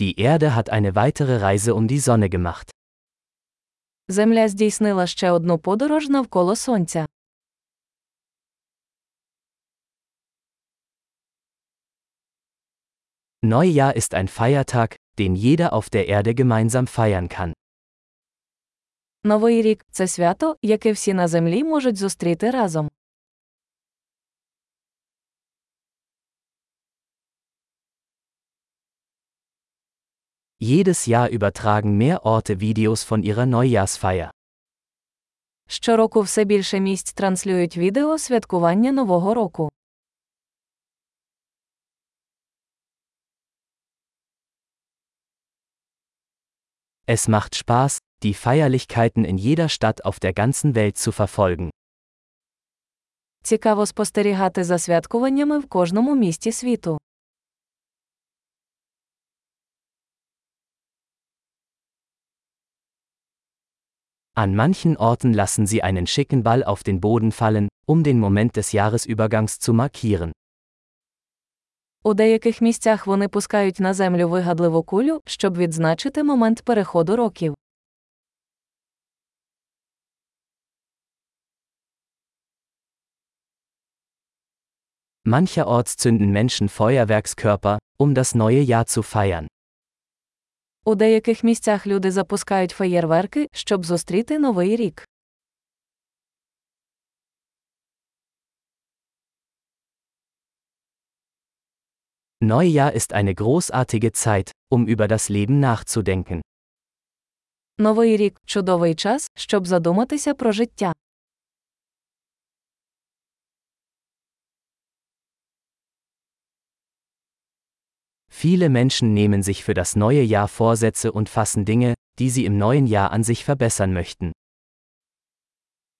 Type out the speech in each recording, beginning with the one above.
Die Erde hat eine weitere Reise um die Sonne gemacht. Земля здійснила ще одну подорож навколо сонця. Neujahr ist ein Feiertag, den jeder auf der Erde gemeinsam feiern kann. Новий рік це свято, яке всі на землі можуть зустріти разом. Jedes Jahr übertragen mehr Orte Videos von ihrer Neujahrsfeier. Щороку все більше місць транслюють відео святкування Нового року. Es macht Spaß, die Feierlichkeiten in jeder Stadt auf der ganzen Welt zu verfolgen. Цікаво спостерігати за святкуваннями в кожному місті світу. An manchen Orten lassen sie einen schicken Ball auf den Boden fallen, um den Moment des Jahresübergangs zu markieren. У деяких місцях вони пускають на землю вигадливу кулю, щоб відзначити момент переходу років. Mancherorts zünden Menschen Feuerwerkskörper, um das neue Jahr zu feiern. У деяких місцях люди запускають феєрверки, щоб зустріти новий рік. Neujahr ist eine großartige Zeit, um über das Leben nachzudenken. Новий рік чудовий час, щоб задуматися про життя. Viele Menschen nehmen sich für das neue Jahr Vorsätze und fassen Dinge, die sie im neuen Jahr an sich verbessern möchten.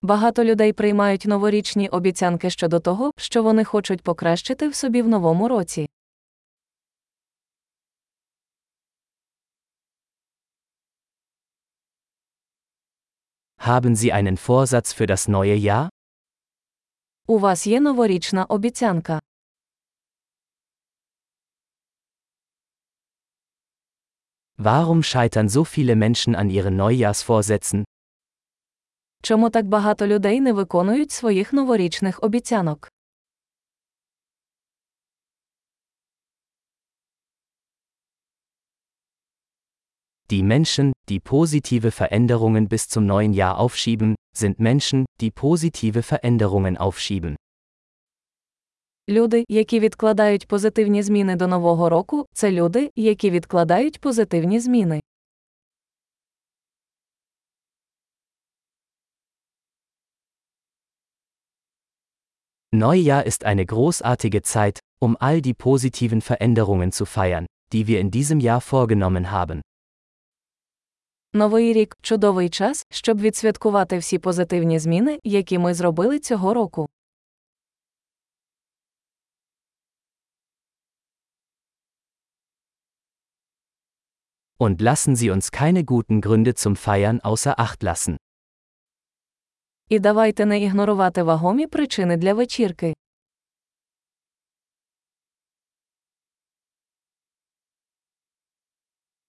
Багато людей приймають новорічні обіцянки щодо того, що вони хочуть покращити в собі в новому році. Haben Sie einen Vorsatz für das neue Jahr? У вас є новорічна обіцянка. Warum scheitern so viele Menschen an ihren Neujahrsvorsätzen? Чому так багато людей не виконують своїх новорічних обіцянок? Die Menschen, die positive Veränderungen bis zum neuen Jahr aufschieben, sind Menschen, die positive Veränderungen aufschieben. Люди, які відкладають позитивні зміни до нового року, це люди, які відкладають позитивні зміни. Neujahr ist eine großartige Zeit, um all die positiven Veränderungen zu feiern, die wir in diesem Jahr vorgenommen haben. Новий рік чудовий час, щоб відсвяткувати всі позитивні зміни, які ми зробили цього року. Und lassen Sie uns keine guten Gründe zum Feiern außer Acht lassen. І давайте не ігнорувати вагомі причини для вечірки.